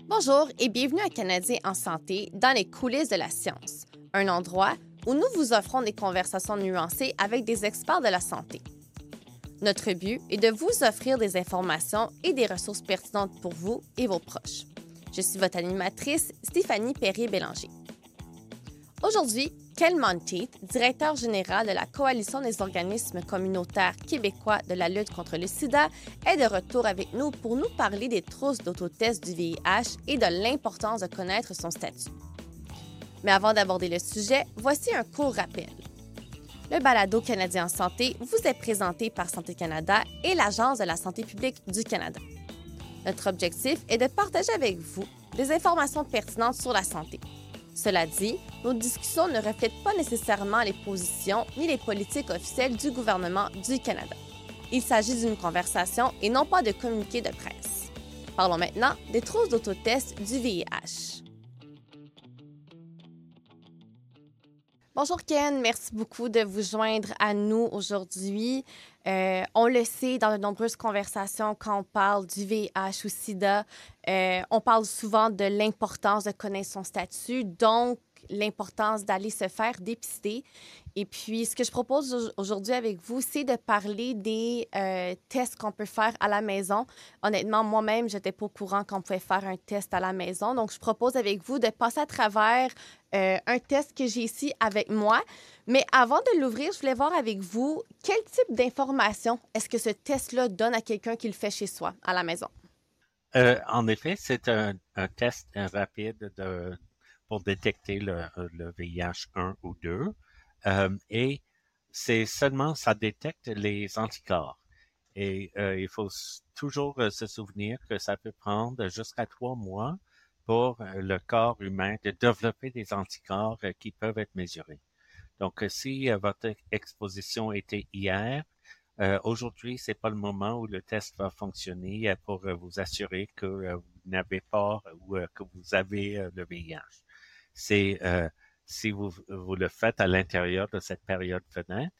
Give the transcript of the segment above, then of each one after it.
Bonjour et bienvenue à Canadien en santé dans les coulisses de la science, un endroit où nous vous offrons des conversations nuancées avec des experts de la santé. Notre but est de vous offrir des informations et des ressources pertinentes pour vous et vos proches. Je suis votre animatrice, Stéphanie Perrier-Bélanger. Aujourd'hui, Kel Monteith, directeur général de la Coalition des organismes communautaires québécois de la lutte contre le sida, est de retour avec nous pour nous parler des trousses d'autotest du VIH et de l'importance de connaître son statut. Mais avant d'aborder le sujet, voici un court rappel. Le balado canadien en santé vous est présenté par Santé Canada et l'Agence de la santé publique du Canada. Notre objectif est de partager avec vous des informations pertinentes sur la santé cela dit, nos discussions ne reflètent pas nécessairement les positions ni les politiques officielles du gouvernement du Canada. Il s'agit d'une conversation et non pas de communiqué de presse. Parlons maintenant des trousses d'autotest du VIH. Bonjour Ken, merci beaucoup de vous joindre à nous aujourd'hui. Euh, on le sait dans de nombreuses conversations quand on parle du VIH ou SIDA, euh, on parle souvent de l'importance de connaître son statut, donc l'importance d'aller se faire dépister. Et puis, ce que je propose aujourd'hui avec vous, c'est de parler des euh, tests qu'on peut faire à la maison. Honnêtement, moi-même, je n'étais pas au courant qu'on pouvait faire un test à la maison. Donc, je propose avec vous de passer à travers euh, un test que j'ai ici avec moi. Mais avant de l'ouvrir, je voulais voir avec vous quel type d'informations est-ce que ce test-là donne à quelqu'un qui le fait chez soi, à la maison? Euh, en effet, c'est un, test rapide de, pour détecter le, VIH 1 ou 2. Euh, et c'est seulement, ça détecte les anticorps. Et euh, il faut toujours euh, se souvenir que ça peut prendre jusqu'à trois mois pour le corps humain de développer des anticorps qui peuvent être mesurés. Donc, si votre exposition était hier, aujourd'hui, c'est pas le moment où le test va fonctionner pour vous assurer que vous n'avez pas ou que vous avez le VIH. C'est si vous, vous le faites à l'intérieur de cette période fenêtre,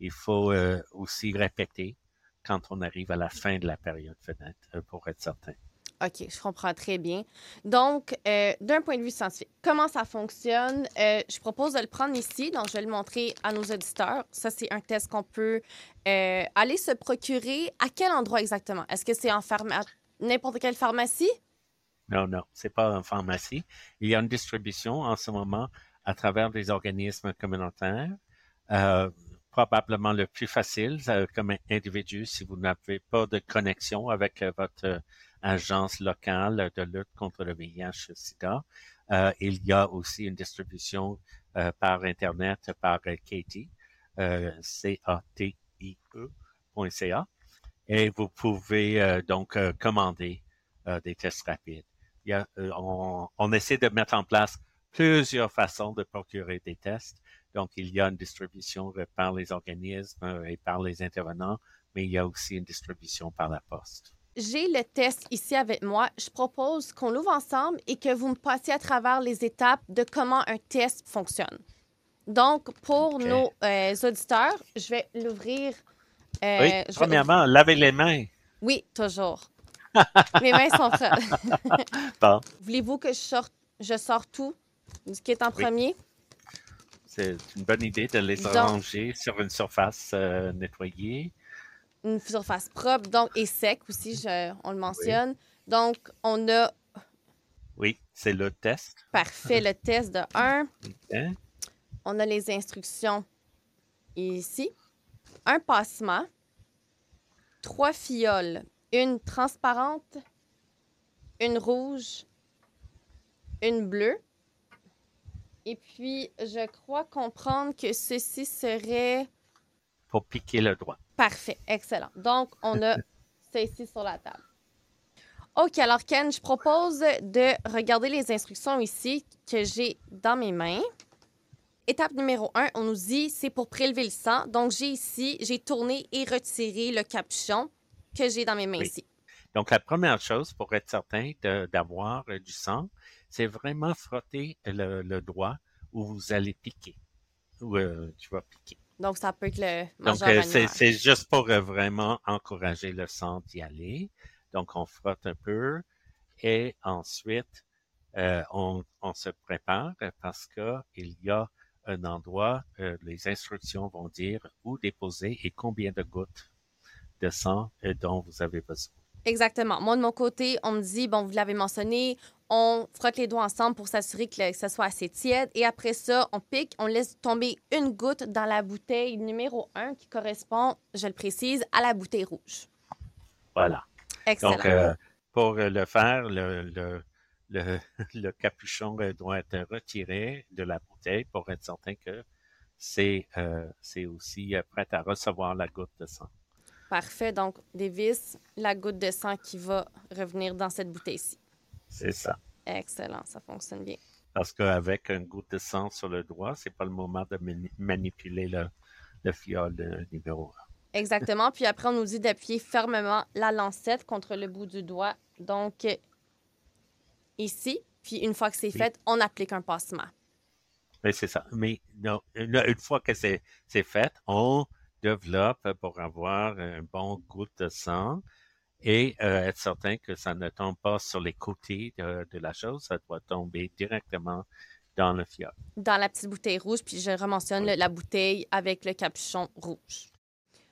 il faut euh, aussi répéter quand on arrive à la fin de la période fenêtre euh, pour être certain. OK, je comprends très bien. Donc, euh, d'un point de vue scientifique, comment ça fonctionne? je propose de le prendre ici, donc je vais le montrer à nos auditeurs. Ça, c'est un test qu'on peut aller se procurer. À quel endroit exactement? Est-ce que c'est en n'importe quelle pharmacie? Non, non, c'est pas en pharmacie. Il y a une distribution en ce moment à travers des organismes communautaires. Euh, probablement le plus facile euh, comme individu si vous n'avez pas de connexion avec euh, votre agence locale de lutte contre le VIH-Sida. il y a aussi une distribution par Internet par Katie, C-A-T-I-E.ca, et vous pouvez donc commander des tests rapides. On, on, essaie de mettre en place plusieurs façons de procurer des tests. Donc, il y a une distribution par les organismes euh, et par les intervenants, mais il y a aussi une distribution par la poste. J'ai le test ici avec moi. Je propose qu'on l'ouvre ensemble et que vous me passiez à travers les étapes de comment un test fonctionne. Donc, pour nos euh, auditeurs, je vais l'ouvrir. Euh, oui, premièrement, lavez les mains. Oui, toujours. Mes mains sont bon. Voulez-vous que je sorte, je sors tout ce qui est en premier? C'est une bonne idée de les arranger sur une surface euh, nettoyée. Une surface propre, donc, et sec aussi, on le mentionne. Donc, on a. Oui, c'est le test. Parfait, le test de 1. On a les instructions ici. Un passement. Trois fioles. Une transparente, une rouge, une bleue et puis, je crois comprendre que ceci serait... Pour piquer le doigt. Parfait, excellent. Donc, on a ceci sur la table. OK, alors Ken, je propose de regarder les instructions ici que j'ai dans mes mains. Étape numéro un, on nous dit c'est pour prélever le sang. Donc, j'ai ici, j'ai tourné et retiré le capuchon que j'ai dans mes mains ici. Donc, la première chose pour être certain d'avoir du sang, c'est vraiment frotter le, doigt où vous allez piquer, où euh, tu vas piquer. Donc, ça peut être le Donc, euh, c'est juste pour euh, vraiment encourager le sang d'y aller. Donc, on frotte un peu Et ensuite, euh, on, on, se prépare parce que il y a un endroit, euh, les instructions vont dire où déposer et combien de gouttes de sang euh, dont vous avez besoin. Exactement. Moi, de mon côté, on me dit, bon, vous l'avez mentionné, on frotte les doigts ensemble pour s'assurer que, ça soit assez tiède. Et après ça, on pique, on laisse tomber une goutte dans la bouteille numéro 1 qui correspond, je le précise, à la bouteille rouge. Voilà. Excellent. Donc, euh, pour le faire, le, le, le, capuchon doit être retiré de la bouteille pour être certain que c'est euh, aussi prêt à recevoir la goutte de sang. Parfait. Donc, des vis, la goutte de sang qui va revenir dans cette bouteille-ci. C'est ça. Excellent, ça fonctionne bien. Parce qu'avec une goutte de sang sur le doigt, c'est pas le moment de manipuler le, le fiole numéro 1. Exactement. Puis après, on nous dit d'appuyer fermement la lancette contre le bout du doigt. Donc, ici. Puis une fois que c'est fait, on applique un passement. Oui, c'est ça. Mais non, une fois que c'est fait, on développe pour avoir un bon goutte de sang et euh, être certain que ça ne tombe pas sur les côtés de, la chose, ça doit tomber directement dans le fiole. Dans la petite bouteille rouge, puis je rementionne la bouteille avec le capuchon rouge.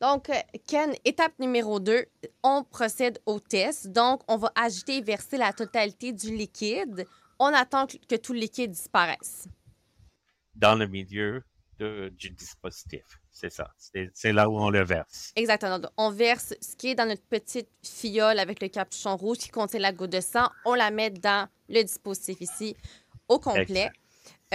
Donc, Ken, étape numéro 2, on procède au test. Donc, on va agiter et verser la totalité du liquide. On attend que tout le liquide disparaisse. Dans le milieu du dispositif. C'est ça. C'est là où on le verse. Exactement. on verse ce qui est dans notre petite fiole avec le capuchon rouge qui contient la goutte de sang. On la met dans le dispositif ici au complet.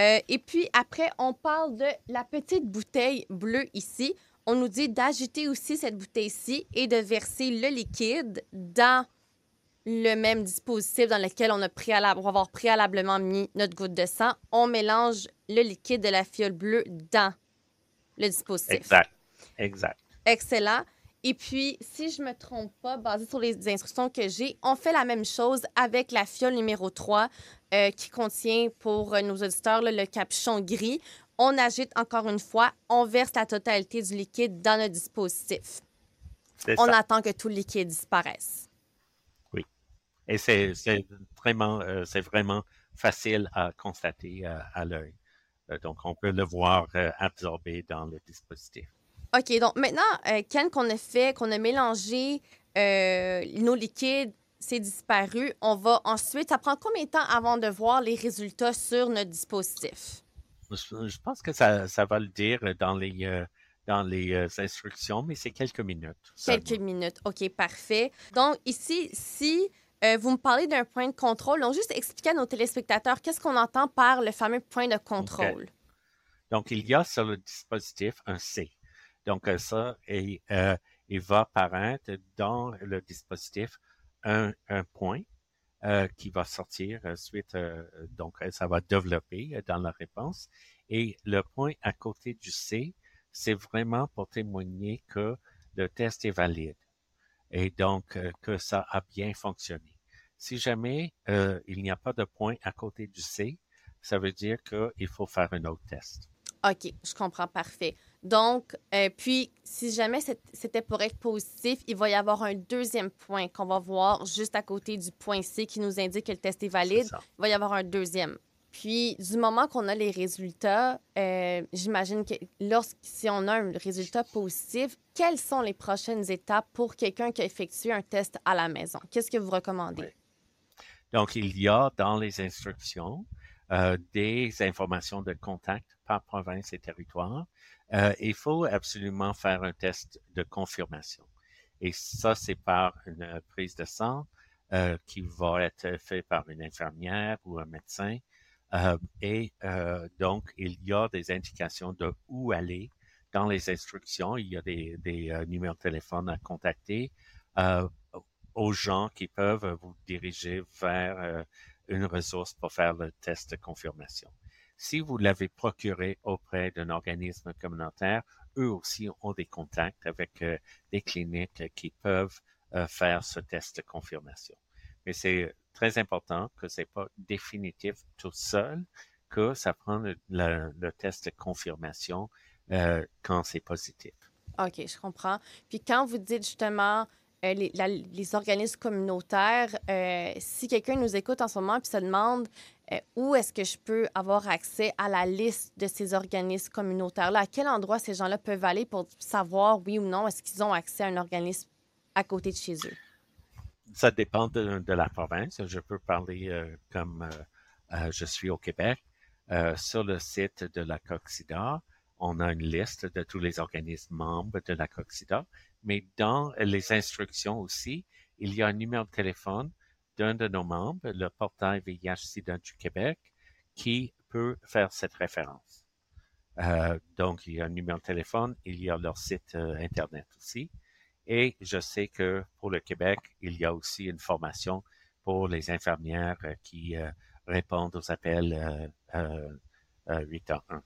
Euh, et puis après, on parle de la petite bouteille bleue ici. On nous dit d'agiter aussi cette bouteille-ci et de verser le liquide dans le même dispositif dans lequel on, a préalable, va avoir préalablement mis notre goutte de sang. On mélange le liquide de la fiole bleue dans le dispositif. Exact. Exact. Excellent. Et puis, si je ne me trompe pas, basé sur les instructions que j'ai, on fait la même chose avec la fiole numéro 3 euh, qui contient pour nos auditeurs le capuchon gris. On agite encore une fois, on verse la totalité du liquide dans notre dispositif. On attend que tout le liquide disparaisse. Et c'est vraiment, euh, vraiment facile à constater euh, à l'œil. Euh, donc, on peut le voir absorbé dans le dispositif. OK. Donc, maintenant, Ken, qu'on a fait, qu'on a mélangé nos liquides, c'est disparu. On va ensuite, ça prend combien de temps avant de voir les résultats sur notre dispositif? Je, pense que ça, ça, va le dire dans les, dans les instructions, mais c'est quelques minutes. Quelques minutes. OK, parfait. Donc, ici, si euh, vous me parlez d'un point de contrôle. Donc, juste expliquer à nos téléspectateurs qu'est-ce qu'on entend par le fameux point de contrôle? Donc, il y a sur le dispositif un C. Donc, euh, ça, et, euh, il va apparaître dans le dispositif un, point qui va sortir suite, donc ça va développer dans la réponse. Et le point à côté du C, c'est vraiment pour témoigner que le test est valide et donc euh, que ça a bien fonctionné. Si jamais euh, il n'y a pas de point à côté du C, ça veut dire qu'il faut faire un autre test. OK, je comprends parfait. Donc, euh, puis, si jamais c'était pour être positif, il va y avoir un deuxième point qu'on va voir juste à côté du point C qui nous indique que le test est valide. il va y avoir un deuxième. Puis, du moment qu'on a les résultats, euh, j'imagine que si on a un résultat positif, quelles sont les prochaines étapes pour quelqu'un qui a effectué un test à la maison? Qu'est-ce que vous recommandez? Donc, il y a dans les instructions euh, des informations de contact par province et territoire. Euh, il faut absolument faire un test de confirmation. Et ça, c'est par une prise de sang qui va être fait par une infirmière ou un médecin euh, et euh, donc, il y a des indications de où aller dans les instructions. Il y a des, des euh, numéros de téléphone à contacter aux gens qui peuvent vous diriger vers une ressource pour faire le test de confirmation. Si vous l'avez procuré auprès d'un organisme communautaire, eux aussi ont des contacts avec des cliniques qui peuvent faire ce test de confirmation. Mais c'est très important que c'est pas définitif tout seul, que ça prend le, test de confirmation euh, quand c'est positif. OK, je comprends. Puis quand vous dites justement les, organismes communautaires, si quelqu'un nous écoute en ce moment et se demande où est-ce que je peux avoir accès à la liste de ces organismes communautaires-là, à quel endroit ces gens-là peuvent aller pour savoir oui ou non est-ce qu'ils ont accès à un organisme à côté de chez eux? Ça dépend de, la province. Je peux parler comme je suis au Québec. sur le site de la COXIDA, on a une liste de tous les organismes membres de la COXIDA, mais dans les instructions aussi, il y a un numéro de téléphone d'un de nos membres, le portail VIH-Sida du Québec, qui peut faire cette référence. Euh, donc, il y a un numéro de téléphone, il y a leur site euh, Internet aussi. Et je sais que pour le Québec, il y a aussi une formation pour les infirmières euh, qui répondent aux appels 811.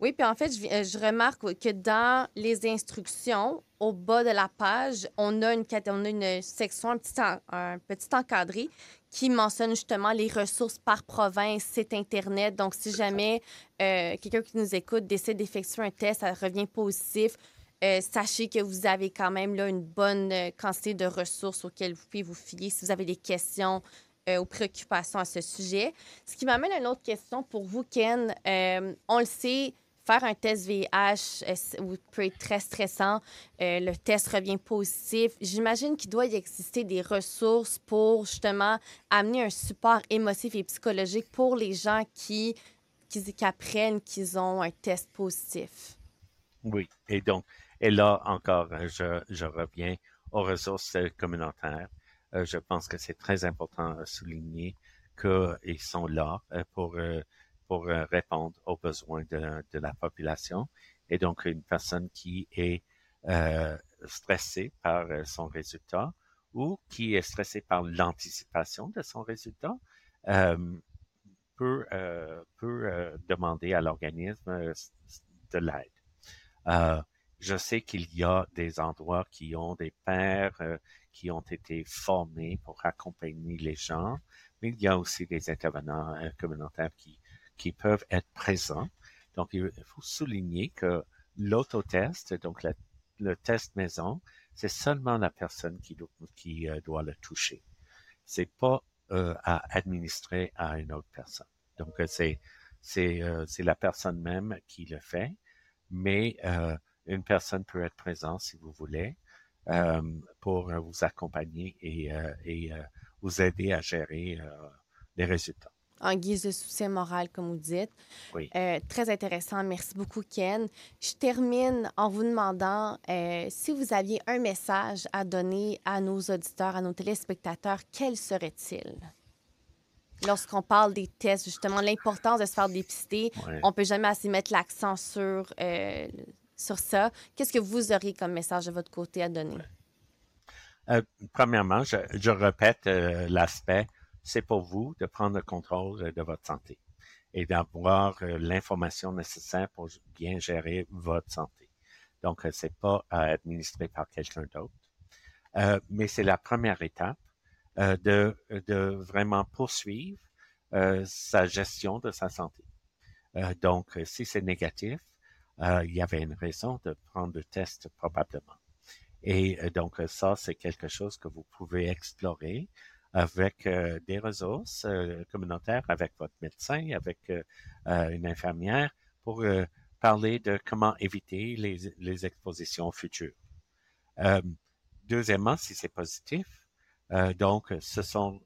Oui, puis en fait, euh, je, remarque que dans les instructions, au bas de la page, on a une, on a une section, un petit, un petit encadré qui mentionne justement les ressources par province, site Internet. Donc, si jamais euh, quelqu'un qui nous écoute décide d'effectuer un test, ça revient positif, euh, sachez que vous avez quand même là, une bonne quantité de ressources auxquelles vous pouvez vous fier si vous avez des questions euh, aux préoccupations à ce sujet. Ce qui m'amène à une autre question pour vous, Ken. Euh, on le sait, faire un test VIH euh, peut être très stressant. le test revient positif. J'imagine qu'il doit y exister des ressources pour justement amener un support émotif et psychologique pour les gens qui, qui, apprennent qu'ils ont un test positif. Oui, et donc, et là encore, je, je reviens aux ressources communautaires. Euh, je pense que c'est très important à souligner qu'ils sont là euh, pour, euh, pour répondre aux besoins de, la population. Et donc, une personne qui est stressée par son résultat ou qui est stressée par l'anticipation de son résultat peut, peut demander à l'organisme de l'aide. Je sais qu'il y a des endroits qui ont des pères qui ont été formés pour accompagner les gens, mais il y a aussi des intervenants euh, communautaires qui, qui peuvent être présents. Donc, il faut souligner que l'autotest, donc le test maison, c'est seulement la personne qui, qui euh, doit le toucher. C'est pas euh, à administrer à une autre personne. Donc, c'est la personne même qui le fait, mais une personne peut être présente si vous voulez. Euh, pour euh, vous accompagner et, euh, vous aider à gérer les résultats en guise de soutien moral, comme vous dites. Oui. très intéressant. Merci beaucoup, Ken. Je termine en vous demandant si vous aviez un message à donner à nos auditeurs, à nos téléspectateurs, quel serait-il? Lorsqu'on parle des tests, justement, l'importance de se faire dépister, on ne peut jamais assez mettre l'accent sur sur ça. Qu'est-ce que vous auriez comme message de votre côté à donner? Euh, premièrement, je, répète euh, l'aspect, c'est pour vous de prendre le contrôle de votre santé et d'avoir euh, l'information nécessaire pour bien gérer votre santé. Donc, c'est pas à administrer par quelqu'un d'autre, mais c'est la première étape de vraiment poursuivre sa gestion de sa santé. donc, si c'est négatif, euh, il y avait une raison de prendre le test probablement. Et euh, donc ça, c'est quelque chose que vous pouvez explorer avec euh, des ressources communautaires, avec votre médecin, avec une infirmière, pour parler de comment éviter les, expositions futures. deuxièmement, si c'est positif, donc ce sont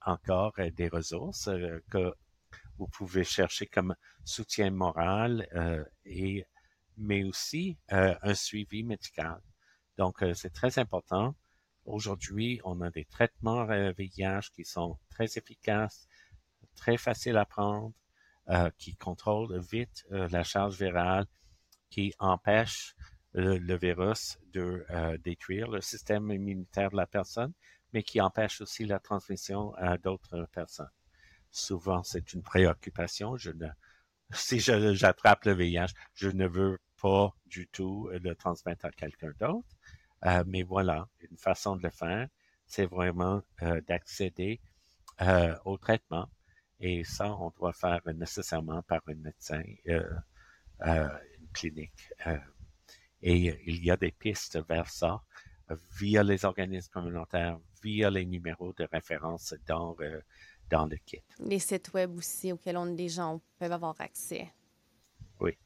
encore des ressources que vous pouvez chercher comme soutien moral euh, mais aussi euh, un suivi médical. Donc, euh, c'est très important. Aujourd'hui, on a des traitements VIH qui sont très efficaces, très faciles à prendre, qui contrôlent vite la charge virale, qui empêchent le, virus de détruire le système immunitaire de la personne, mais qui empêchent aussi la transmission à d'autres personnes souvent c'est une préoccupation. Si j'attrape le VIH, je ne veux pas du tout le transmettre à quelqu'un d'autre. Euh, mais voilà, une façon de le faire, c'est vraiment euh, d'accéder euh, au traitement. Et ça, on doit faire nécessairement par un médecin, une clinique. et il y a des pistes vers ça. via les organismes communautaires, via les numéros de référence dans, dans le kit. Les sites web aussi auxquels on, les gens peuvent avoir accès. Oui.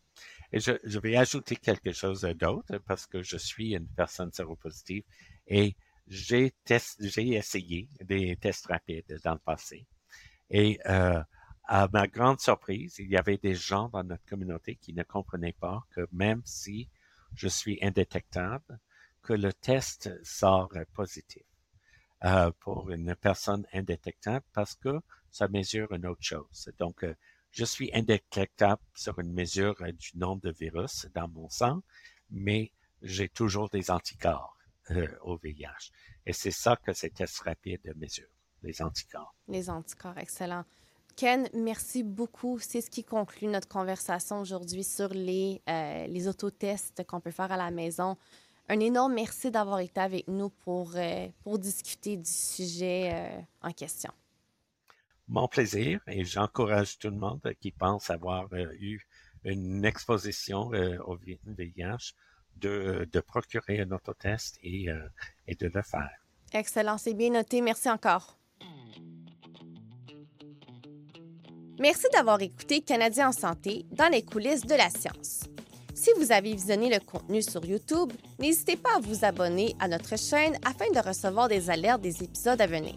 Et je, je vais ajouter quelque chose d'autre parce que je suis une personne séropositive et j'ai essayé des tests rapides dans le passé. Et euh, à ma grande surprise, il y avait des gens dans notre communauté qui ne comprenaient pas que même si je suis indétectable, que le test sort positif euh, pour une personne indétectable parce que ça mesure une autre chose. Donc, euh, je suis indétectable sur une mesure du nombre de virus dans mon sang, mais j'ai toujours des anticorps au VIH. Et c'est ça que ces tests rapides mesurent, les anticorps. Les anticorps, excellent. Ken, merci beaucoup. C'est ce qui conclut notre conversation aujourd'hui sur les, euh, les autotests qu'on peut faire à la maison. Un énorme merci d'avoir été avec nous pour, euh, pour discuter du sujet euh, en question. Mon plaisir et j'encourage tout le monde qui pense avoir eu une exposition au VIH de, de, procurer un autotest et, et de le faire. Excellent, c'est bien noté. Merci encore. Merci d'avoir écouté Canadien en santé dans les coulisses de la science. Si vous avez visionné le contenu sur YouTube, n'hésitez pas à vous abonner à notre chaîne afin de recevoir des alertes des épisodes à venir.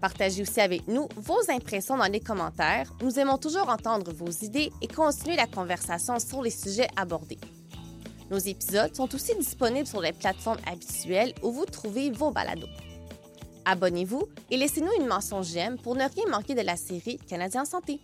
Partagez aussi avec nous vos impressions dans les commentaires. Nous aimons toujours entendre vos idées et continuer la conversation sur les sujets abordés. Nos épisodes sont aussi disponibles sur les plateformes habituelles où vous trouvez vos balados. Abonnez-vous et laissez-nous une mention j'aime pour ne rien manquer de la série Canadien Santé.